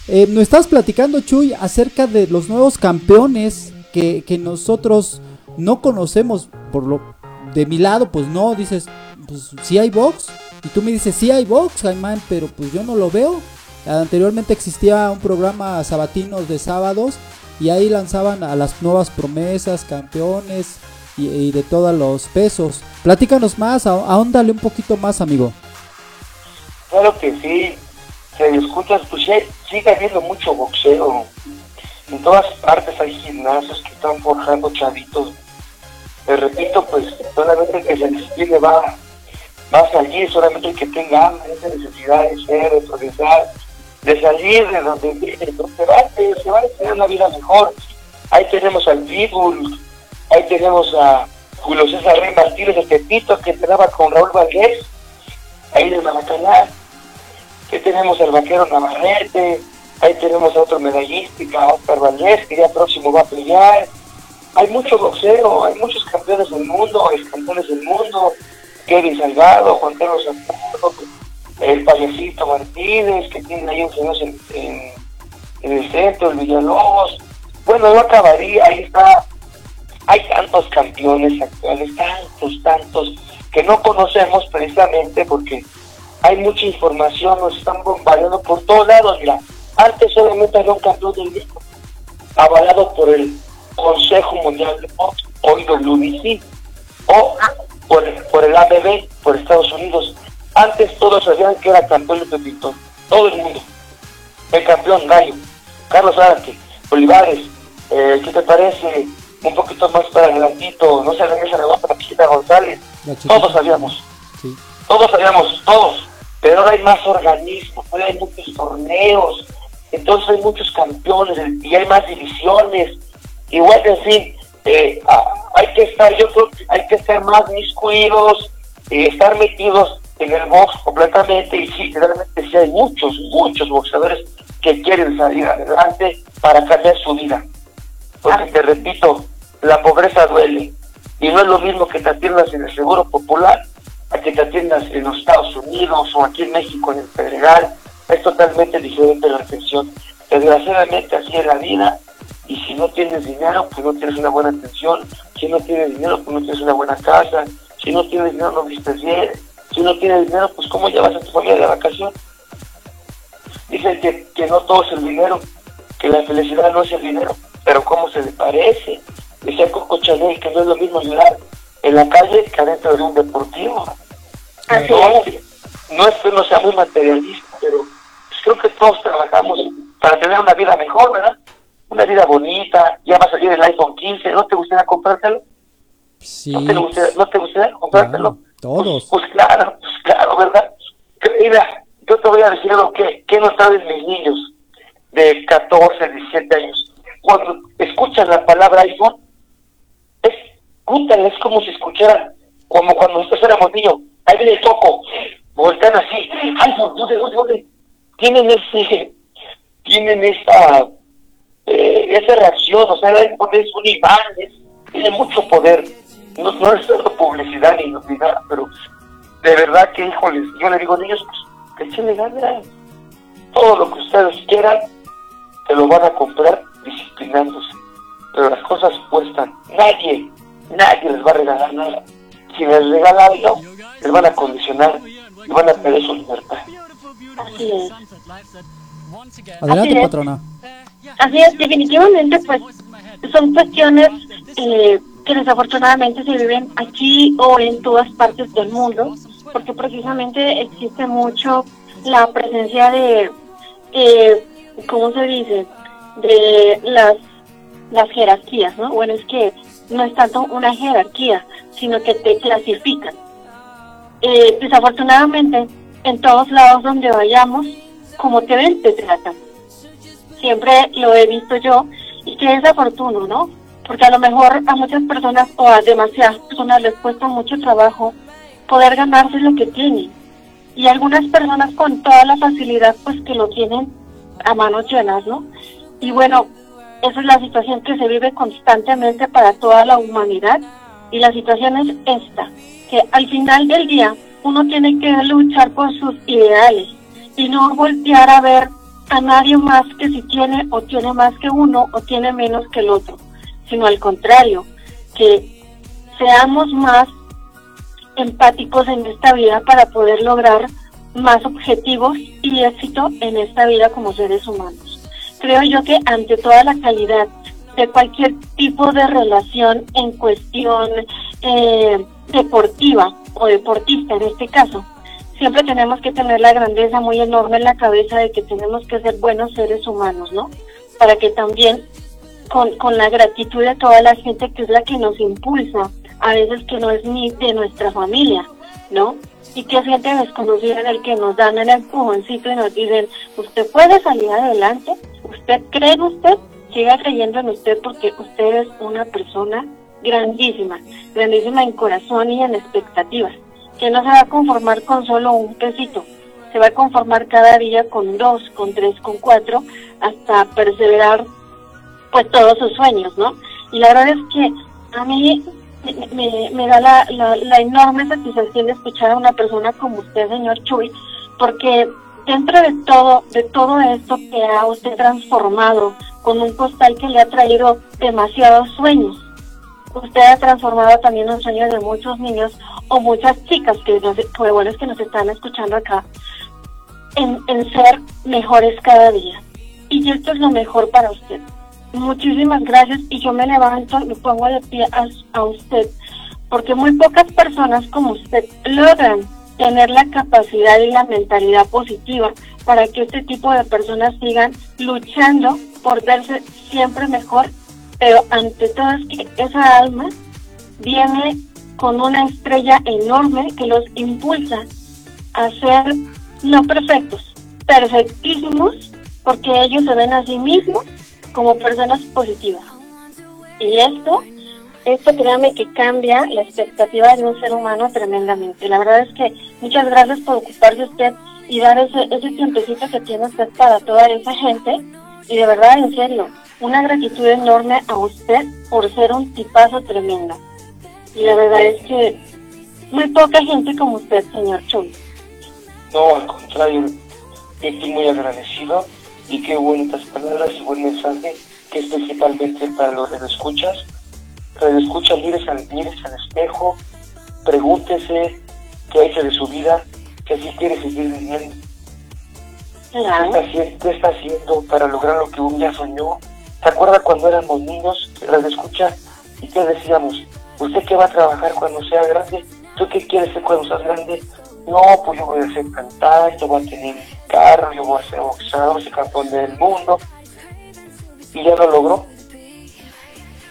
Eh, nos estás platicando, Chuy, acerca de los nuevos campeones que, que nosotros no conocemos. Por lo de mi lado, pues no, dices, pues sí hay box. Y tú me dices, sí hay box, Jaimán, pero pues yo no lo veo. Anteriormente existía un programa sabatinos de sábados y ahí lanzaban a las nuevas promesas, campeones y, de todos los pesos. Platícanos más, ahóndale un poquito más, amigo. Claro que sí, se escuchas, pues sigue habiendo mucho boxeo. En todas partes hay gimnasios que están forjando chavitos. Te repito, pues solamente que se discipline va, va a solamente el que tenga esa necesidad de ser, de progresar, de salir de donde viene, se va, se a tener una vida mejor. Ahí tenemos al Pitbull, ahí tenemos a Julio César Rey Martínez de Tepito que entrenaba con Raúl Valdés, ahí de Maracaná. Ahí tenemos al vaquero Navarrete, ahí tenemos a otro medallística, Oscar Valdés, que ya próximo va a pelear. Hay mucho boxeo, hay muchos campeones del mundo, hay campeones del mundo, Kevin Salgado, Juan Carlos el payasito Martínez, que tiene ahí un señor en, el centro, el Villalobos. Bueno, no acabaría, ahí está. Hay tantos campeones actuales, tantos, tantos, que no conocemos precisamente porque hay mucha información, nos están bombardeando por todos lados. Mira, antes solamente había un campeón del mundo, avalado por el Consejo Mundial de Box, hoy WBC, o por, por el ABB, por Estados Unidos. Antes todos sabían que era campeón de Pepito, todo el mundo. El campeón Gallo, Carlos Arque, Olivares, eh, ¿qué te parece? Un poquito más para adelantito, no sé, regresa la otra Chiquita González. Todos sabíamos. Sí. Todos sabíamos, todos. Pero ahora hay más organismos, ahora hay muchos torneos, entonces hay muchos campeones y hay más divisiones. Igual, en fin, eh, hay que estar, yo creo que hay que estar más miscuidos, eh, estar metidos en el box completamente y sí, realmente sí hay muchos, muchos boxeadores que quieren salir adelante para cambiar su vida. Porque te repito, la pobreza duele y no es lo mismo que te atiendas en el Seguro Popular a que te atiendas en los Estados Unidos o aquí en México en el Pedregal. Es totalmente diferente la atención. Desgraciadamente así es la vida y si no tienes dinero, pues no tienes una buena atención. Si no tienes dinero, pues no tienes una buena casa. Si no tienes dinero, no vistes bien. Si no tienes dinero, pues ¿cómo llevas a tu familia de vacación? Dicen que, que no todo es el dinero, que la felicidad no es el dinero, pero ¿cómo se le parece? Decía Coco Chanel que no es lo mismo llorar en la calle que adentro de un deportivo. Así no, es. no es que no sea muy materialista, pero pues creo que todos trabajamos para tener una vida mejor, ¿verdad? Una vida bonita, ya va a salir el iPhone 15, ¿no te gustaría comprártelo? Sí. ¿No te gustaría, ¿no te gustaría comprártelo? Todos. Pues, claro, pues claro, ¿verdad? Mira, yo te voy a decir algo que, que no saben mis niños de 14, 17 años. Cuando escuchan la palabra iPhone, es, es como si escucharan, como cuando nosotros éramos niños, ahí viene el toco, voltean así, iPhone, ¿dónde, dónde, dónde? Tienen ese, tienen esa, eh, esa reacción, o sea, el iPhone es un imán, tiene mucho poder. No, no es solo publicidad ni nada, pero de verdad que, híjoles, yo le digo, niños, pues, que echenle ganas. Todo lo que ustedes quieran, te lo van a comprar disciplinándose. Pero las cosas cuestan. Nadie, nadie les va a regalar nada. Si les regala algo, les van a condicionar y van a perder su libertad. Así es. Adelante, Así es. patrona. Así es, definitivamente, pues son cuestiones eh, que desafortunadamente se viven aquí o en todas partes del mundo, porque precisamente existe mucho la presencia de, eh, ¿cómo se dice? De las, las jerarquías, ¿no? Bueno, es que no es tanto una jerarquía, sino que te clasifican. eh, desafortunadamente, en todos lados donde vayamos, como te ven, te tratan. Siempre lo he visto yo y que es oportuno, ¿no? Porque a lo mejor a muchas personas o a demasiadas personas les cuesta mucho trabajo poder ganarse lo que tienen. Y algunas personas con toda la facilidad pues que lo tienen a manos llenas, ¿no? Y bueno, esa es la situación que se vive constantemente para toda la humanidad y la situación es esta, que al final del día uno tiene que luchar por sus ideales y no voltear a ver a nadie más que si tiene o tiene más que uno o tiene menos que el otro, sino al contrario, que seamos más empáticos en esta vida para poder lograr más objetivos y éxito en esta vida como seres humanos. Creo yo que ante toda la calidad de cualquier tipo de relación en cuestión eh, deportiva o deportista en este caso, siempre tenemos que tener la grandeza muy enorme en la cabeza de que tenemos que ser buenos seres humanos, ¿no? Para que también con, con la gratitud de toda la gente que es la que nos impulsa, a veces que no es ni de nuestra familia, ¿no? Y que es gente desconocida en el que nos dan el empujoncito y nos dicen, usted puede salir adelante, usted cree en usted, siga creyendo en usted porque usted es una persona grandísima, grandísima en corazón y en expectativas, que no se va a conformar con solo un pesito, se va a conformar cada día con dos, con tres, con cuatro, hasta perseverar pues todos sus sueños, ¿no? Y la verdad es que a mí me, me, da la, la, la enorme satisfacción de escuchar a una persona como usted, señor Chuy, porque dentro de todo, de todo esto que ha usted transformado con un postal que le ha traído demasiados sueños, usted ha transformado también los sueños de muchos niños o muchas chicas que nos, bueno es que nos están escuchando acá, en, en ser mejores cada día. Y esto es lo mejor para usted. Muchísimas gracias y yo me levanto y me pongo de pie a, a usted, porque muy pocas personas como usted logran tener la capacidad y la mentalidad positiva para que este tipo de personas sigan luchando por verse siempre mejor, pero ante todo es que esa alma viene con una estrella enorme que los impulsa a ser no perfectos, perfectísimos, porque ellos se ven a sí mismos como personas positivas. Y esto, esto créame que cambia la expectativa de un ser humano tremendamente. La verdad es que muchas gracias por ocuparse usted y dar ese, ese tiempecito que tiene usted para toda esa gente. Y de verdad, en serio, una gratitud enorme a usted por ser un tipazo tremendo. Y la verdad es que muy poca gente como usted, señor Chuy. No, al contrario, estoy muy agradecido y qué bonitas palabras y buen mensaje que es principalmente para los radioescuchas. Radioescuchas, mires al, mires al espejo, pregúntese qué ha hecho de su vida, que así quiere seguir viviendo. ¿Qué está, Claro. haciendo, ¿Qué está haciendo para lograr lo que un día soñó? ¿Se acuerda cuando éramos niños, radioescucha, y qué decíamos? ¿Usted qué va a trabajar cuando sea grande? ¿Tú qué quieres ser cuando seas grande? No, pues yo voy a ser cantante, yo voy a tener mi carro, yo voy a ser boxeador, ser campeón del mundo. Y ya lo logró.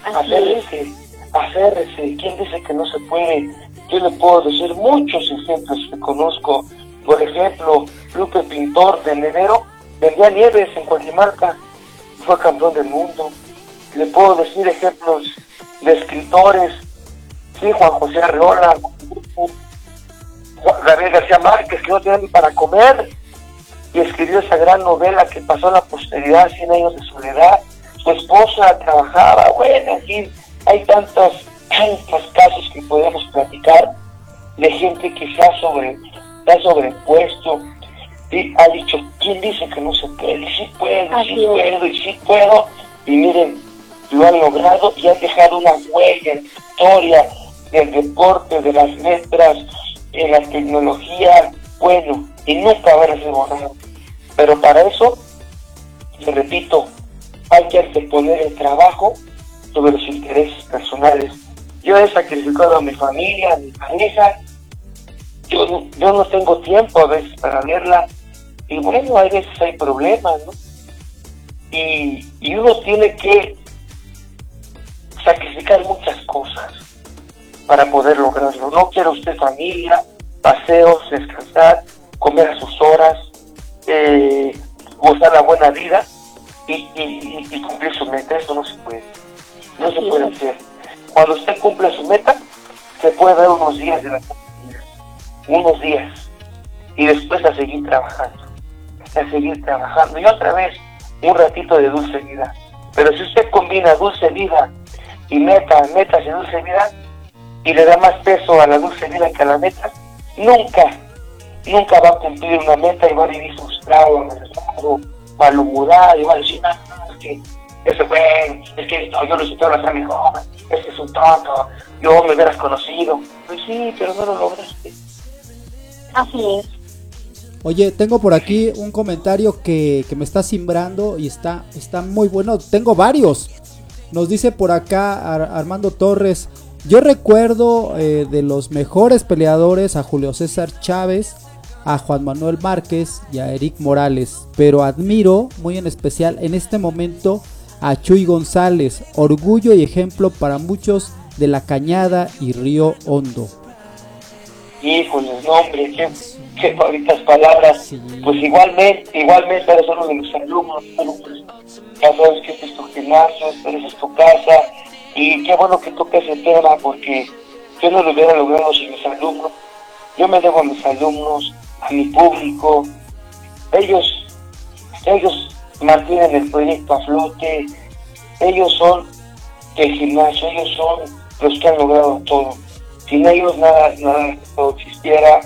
Acérrese, acérrese. ¿Quién dice que no se puede? Yo le puedo decir muchos ejemplos que conozco. Por ejemplo, Lupe Pintor de Nevero vendía nieves en Coajimalpa, fue campeón del mundo. Le puedo decir ejemplos de escritores, sí, Juan José Arreola, Gabriel García Márquez, que no tenían ni para comer, y escribió esa gran novela que pasó a la posteridad, Cien años de soledad. Su esposa trabajaba, bueno, aquí hay tantos, tantos casos que podemos platicar de gente que se ha, sobre, se ha sobrepuesto y ha dicho, ¿quién dice que no se puede? Sí puedo, Así sí es. puedo y sí puedo. Y miren, lo han logrado y han dejado una huella en la historia del deporte, de las letras, en la tecnología, bueno, y nunca haberse borrado. Pero para eso, le repito, hay que anteponer el trabajo sobre los intereses personales. Yo he sacrificado a mi familia, a mi pareja, yo, yo no tengo tiempo a veces para verla, y bueno, a veces hay problemas, ¿no? Y, y uno tiene que sacrificar muchas cosas para poder lograrlo. No quiere usted familia, paseos, descansar, comer a sus horas, eh, gozar la buena vida y, y- y- y cumplir su meta. Eso no se puede. No se puede hacer. Cuando usted cumple su meta, se puede dar unos días de vacaciones. Unos días. Y después a seguir trabajando. A seguir trabajando. Y otra vez, un ratito de dulce vida. Pero si usted combina dulce vida y meta, metas y dulce vida, y le da más peso a la dulce vida que a la meta, nunca, nunca va a cumplir una meta y va a vivir frustrado, amargado, malhumorado, y va a decir, "Ah, no, es que ese güey, es que no, yo lo siento hacer mejor, es que es un tonto, yo me hubieras conocido. Pues sí, pero no lo lograste. Así es. Oye, tengo por aquí un comentario que, que me está simbrando y está, está muy bueno. Tengo varios. Nos dice por acá Ar- Armando Torres. Yo recuerdo eh, de los mejores peleadores a Julio César Chávez, a Juan Manuel Márquez y a Eric Morales. Pero admiro muy en especial en este momento a Chuy González. Orgullo y ejemplo para muchos de la Cañada y Río Hondo. Híjole, no hombre, qué, qué bonitas palabras. Sí. Pues igualmente, igualmente eres uno de los alumnos, alumnos. Ya sabes que este es tu gimnasio, esta es tu casa, y qué bueno que toques ese tema porque yo no lo hubiera logrado sin mis alumnos. Yo me debo a mis alumnos, a mi público. Ellos, ellos mantienen el proyecto a flote. Ellos son el gimnasio, ellos son los que han logrado todo. Sin ellos nada, nada esto existiera,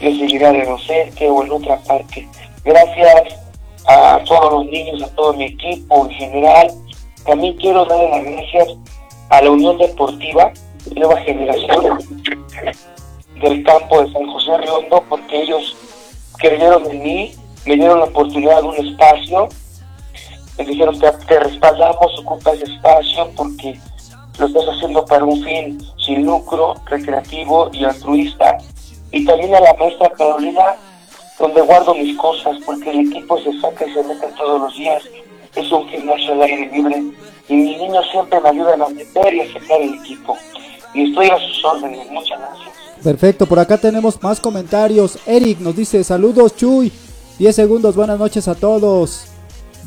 yo seguiría de docente o en otra parte. Gracias a todos los niños, a todo mi equipo en general. También quiero darle las gracias a la Unión Deportiva, nueva generación del campo de San José Riondo, porque ellos creyeron en mí, me dieron la oportunidad de un espacio, me dijeron te, te respaldamos, ocupa ese espacio porque lo estás haciendo para un fin sin lucro, recreativo y altruista. Y también a la maestra Carolina, donde guardo mis cosas, porque el equipo se saca y se mete todos los días. Es un gimnasio al aire libre y mis niños siempre me ayudan a meter y a sacar el equipo. Y estoy a sus órdenes. Muchas gracias. Perfecto, por acá tenemos más comentarios. Eric nos dice, saludos Chuy. 10 segundos, buenas noches a todos.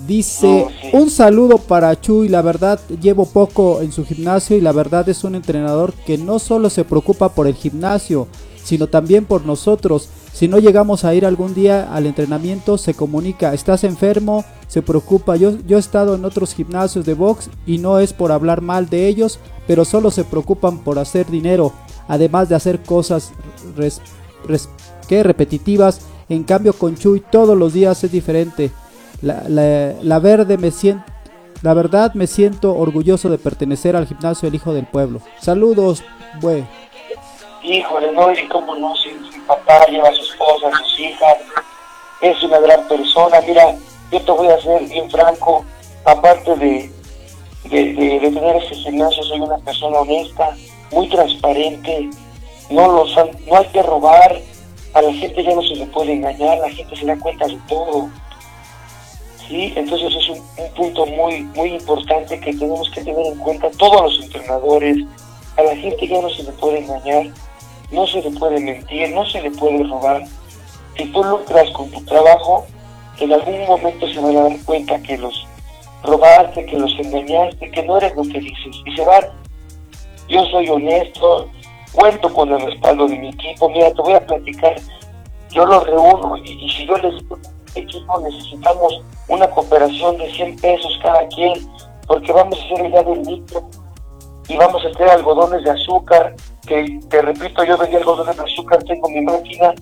Dice, Oh, sí. un saludo para Chuy, la verdad llevo poco en su gimnasio y la verdad es un entrenador que no solo se preocupa por el gimnasio, sino también por nosotros. Si no llegamos a ir algún día al entrenamiento, se comunica, estás enfermo, se preocupa. Yo, he estado en otros gimnasios de box y no es por hablar mal de ellos, pero solo se preocupan por hacer dinero, además de hacer cosas res- repetitivas. En cambio con Chuy todos los días es diferente. La verdad me siento orgulloso de pertenecer al gimnasio El Hijo del Pueblo. Saludos, güey. Híjole, no, y cómo no, si mi papá lleva a su esposa, a sus hijas, es una gran persona. Mira, yo te voy a ser bien franco, aparte de, de, tener ese gimnasio, soy una persona honesta, muy transparente, no, los no hay que robar, a la gente ya no se le puede engañar, la gente se da cuenta de todo. Sí, entonces es un, un punto muy, muy importante que tenemos que tener en cuenta todos los entrenadores, a la gente ya no se le puede engañar, no se le puede mentir, no se le puede robar. Si tú lucras con tu trabajo, en algún momento se van a dar cuenta que los robaste, que los engañaste, que no eres lo que dices. Y se van. Yo soy honesto, cuento con el respaldo de mi equipo. Mira, te voy a platicar. Yo los reúno y, si yo les digo, equipo necesitamos una cooperación de 100 pesos cada quien, porque vamos a hacer el día del litro y vamos a hacer algodones de azúcar, que te repito, yo vendí algodones de azúcar, tengo mi máquina,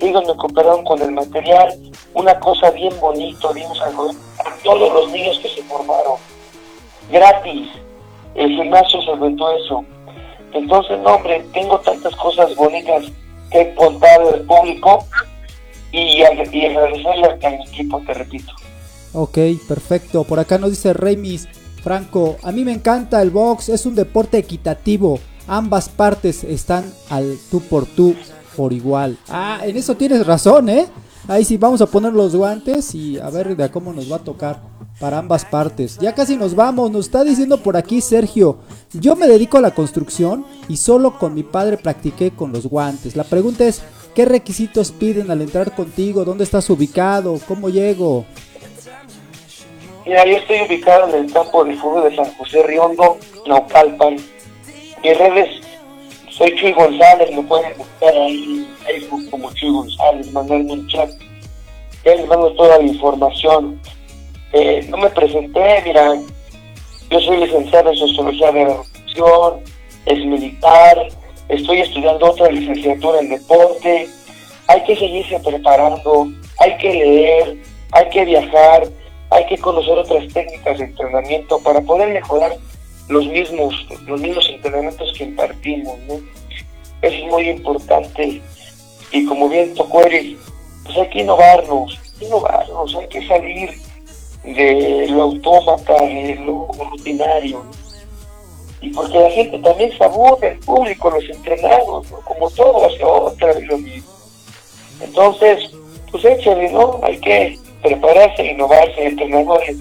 ellos me cooperaron con el material, una cosa bien bonito, dimos algodón a todos los niños que se formaron, gratis, el gimnasio solventó eso. Entonces, no, hombre, tengo tantas cosas bonitas que contar al público y, y agradecerle a mi equipo, te repito. Ok, perfecto. Por acá nos dice Remis Franco, a mí me encanta el box, es un deporte equitativo. Ambas partes están al tú por tú por igual. Ah, en eso tienes razón, ¿eh? Ahí sí vamos a poner los guantes y a ver de a cómo nos va a tocar para ambas partes. Ya casi nos vamos, nos está diciendo por aquí Sergio, yo me dedico a la construcción y solo con mi padre practiqué con los guantes. La pregunta es, ¿Qué requisitos piden al entrar contigo? ¿Dónde estás ubicado? ¿Cómo llego? Mira, yo estoy ubicado en el campo de fútbol de San José Riondo, Naucalpan. Mis redes, soy Chuy González, me pueden buscar ahí en Facebook como Chuy González, mandarme un chat. Ya les mando toda la información. Eh, no me presenté, mira, yo soy licenciado en Sociología de la Educación, es militar, estoy estudiando otra licenciatura en deporte. Hay que seguirse preparando, hay que leer, hay que viajar, hay que conocer otras técnicas de entrenamiento para poder mejorar los mismos, los mismos entrenamientos que impartimos, ¿no? Eso es muy importante. Y como bien tocó Eric, pues hay que innovarnos, innovarnos, hay que salir de lo autómata, de lo rutinario. Y porque la gente también se el público, los entrenados, como todo hace otra lo mismo. Entonces, pues échale, ¿no? Hay que prepararse, innovarse, entrenadores.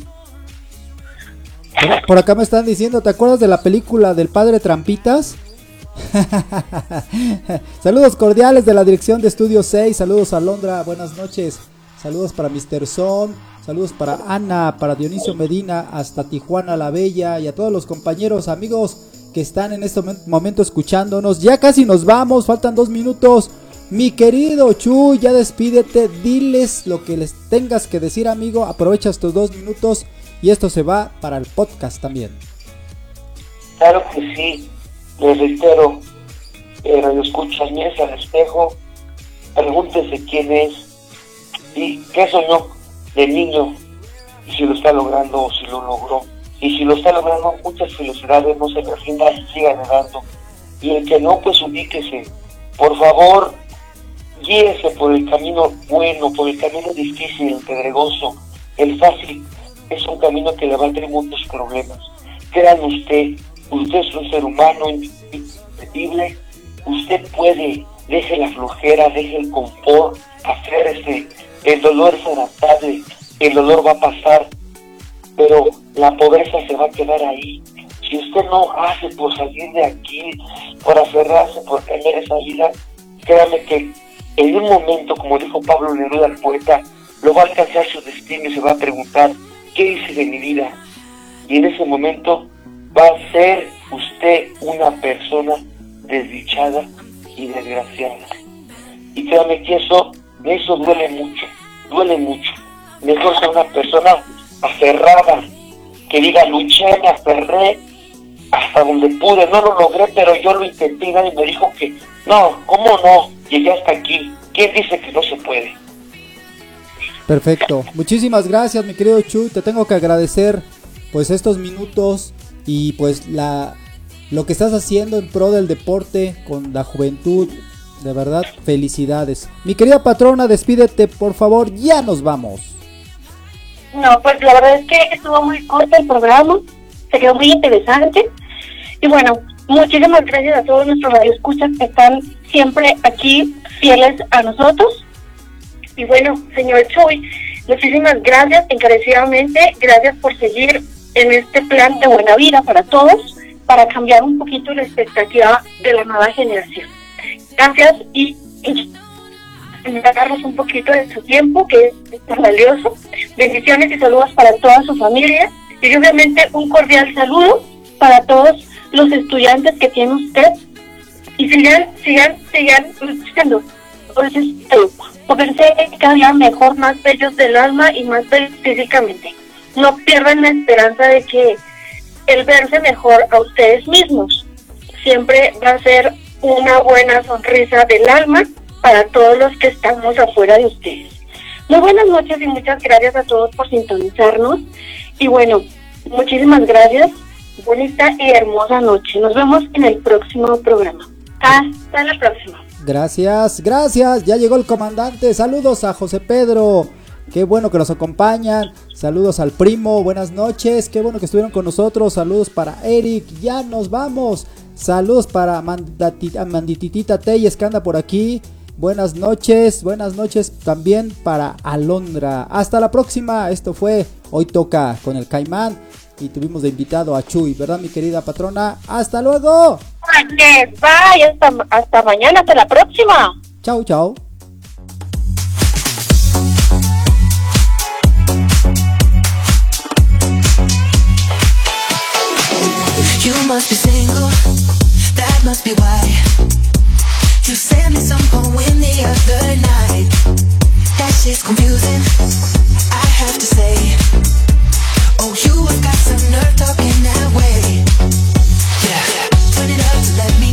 Por- acá me están diciendo, ¿te acuerdas de la película del padre Trampitas? *laughs* saludos cordiales de la dirección de Estudio 6, saludos a Londra, buenas noches, saludos para Mr. Son, saludos para Ana, para Dionisio Medina, hasta Tijuana la Bella y a todos los compañeros, amigos que están en este momen- momento escuchándonos. Ya casi nos vamos, faltan dos minutos. Mi querido Chuy, ya despídete, diles lo que les tengas que decir, amigo. Aprovecha estos dos minutos y esto se va para el podcast también. Claro que sí, les reitero, eh, radio escuchas al espejo, pregúntese quién es y qué soñó de niño y si lo está logrando o si lo logró. Y si lo está logrando, muchas felicidades, no se rinda y siga nadando. Y el que no, pues ubíquese. Por favor, guíese por el camino bueno, por el camino difícil, el pedregoso. El fácil es un camino que le va a traer muchos problemas. Créan usted, usted es un ser humano usted puede, deje la flojera, deje el confort, aférrese, el dolor es adaptable, el dolor va a pasar, pero la pobreza se va a quedar ahí. Si usted no hace por salir de aquí, por aferrarse, por tener esa vida, créame que en un momento, como dijo Pablo Neruda, el poeta, lo va a alcanzar su destino y se va a preguntar, ¿qué hice de mi vida? Y en ese momento va a ser usted una persona desdichada y desgraciada. Y créame que eso, eso duele mucho, duele mucho. Mejor ser una persona aferrada, que diga, luché, me aferré hasta donde pude, no lo logré, pero yo lo intenté y nadie me dijo que, no, ¿cómo no? Llegué hasta aquí. ¿Quién dice que no se puede? Perfecto. Muchísimas gracias, mi querido Chuy. Te tengo que agradecer pues estos minutos y pues la lo que estás haciendo en pro del deporte con la juventud. De verdad, felicidades. Mi querida patrona, despídete, por favor, ya nos vamos. No, pues la verdad es que estuvo muy corto el programa, se quedó muy interesante. Y bueno, muchísimas gracias a todos nuestros radioescuchas que están siempre aquí fieles a nosotros. Y bueno, señor Chuy, muchísimas gracias encarecidamente, gracias por seguir en este plan de buena vida para todos, para cambiar un poquito la expectativa de la nueva generación. Gracias y, y un poquito de su tiempo, que es tan valioso. Bendiciones y saludos para toda su familia. Y obviamente un cordial saludo para todos los estudiantes que tiene usted. Y sigan, sigan, sigan luchando. Entonces, poderse cada día mejor, más bellos del alma y más bellos físicamente. No pierdan la esperanza de que el verse mejor a ustedes mismos siempre va a ser una buena sonrisa del alma para todos los que estamos afuera de ustedes. Muy buenas noches y muchas gracias a todos por sintonizarnos. Y bueno, muchísimas gracias. Bonita y hermosa noche. Nos vemos en el próximo programa. Hasta la próxima. Gracias, gracias. Ya llegó el comandante. Saludos a José Pedro. Qué bueno que nos acompañan. Saludos al primo. Buenas noches. Qué bueno que estuvieron con nosotros. Saludos para Eric. Ya nos vamos. Saludos para Mandati- Mandititita Telles que anda por aquí. Buenas noches. Buenas noches también para Alondra. Hasta la próxima. Esto fue Hoy Toca con el Caimán. Y tuvimos de invitado a Chuy, ¿verdad, mi querida patrona? Hasta luego bye, hasta, mañana, hasta la próxima. Chau, chau. You must be single, that must be why. You sent me some poem the other night. That shit's confusing, I have to say Oh, you have got some nerve talking that way.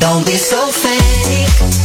Don't be so fake.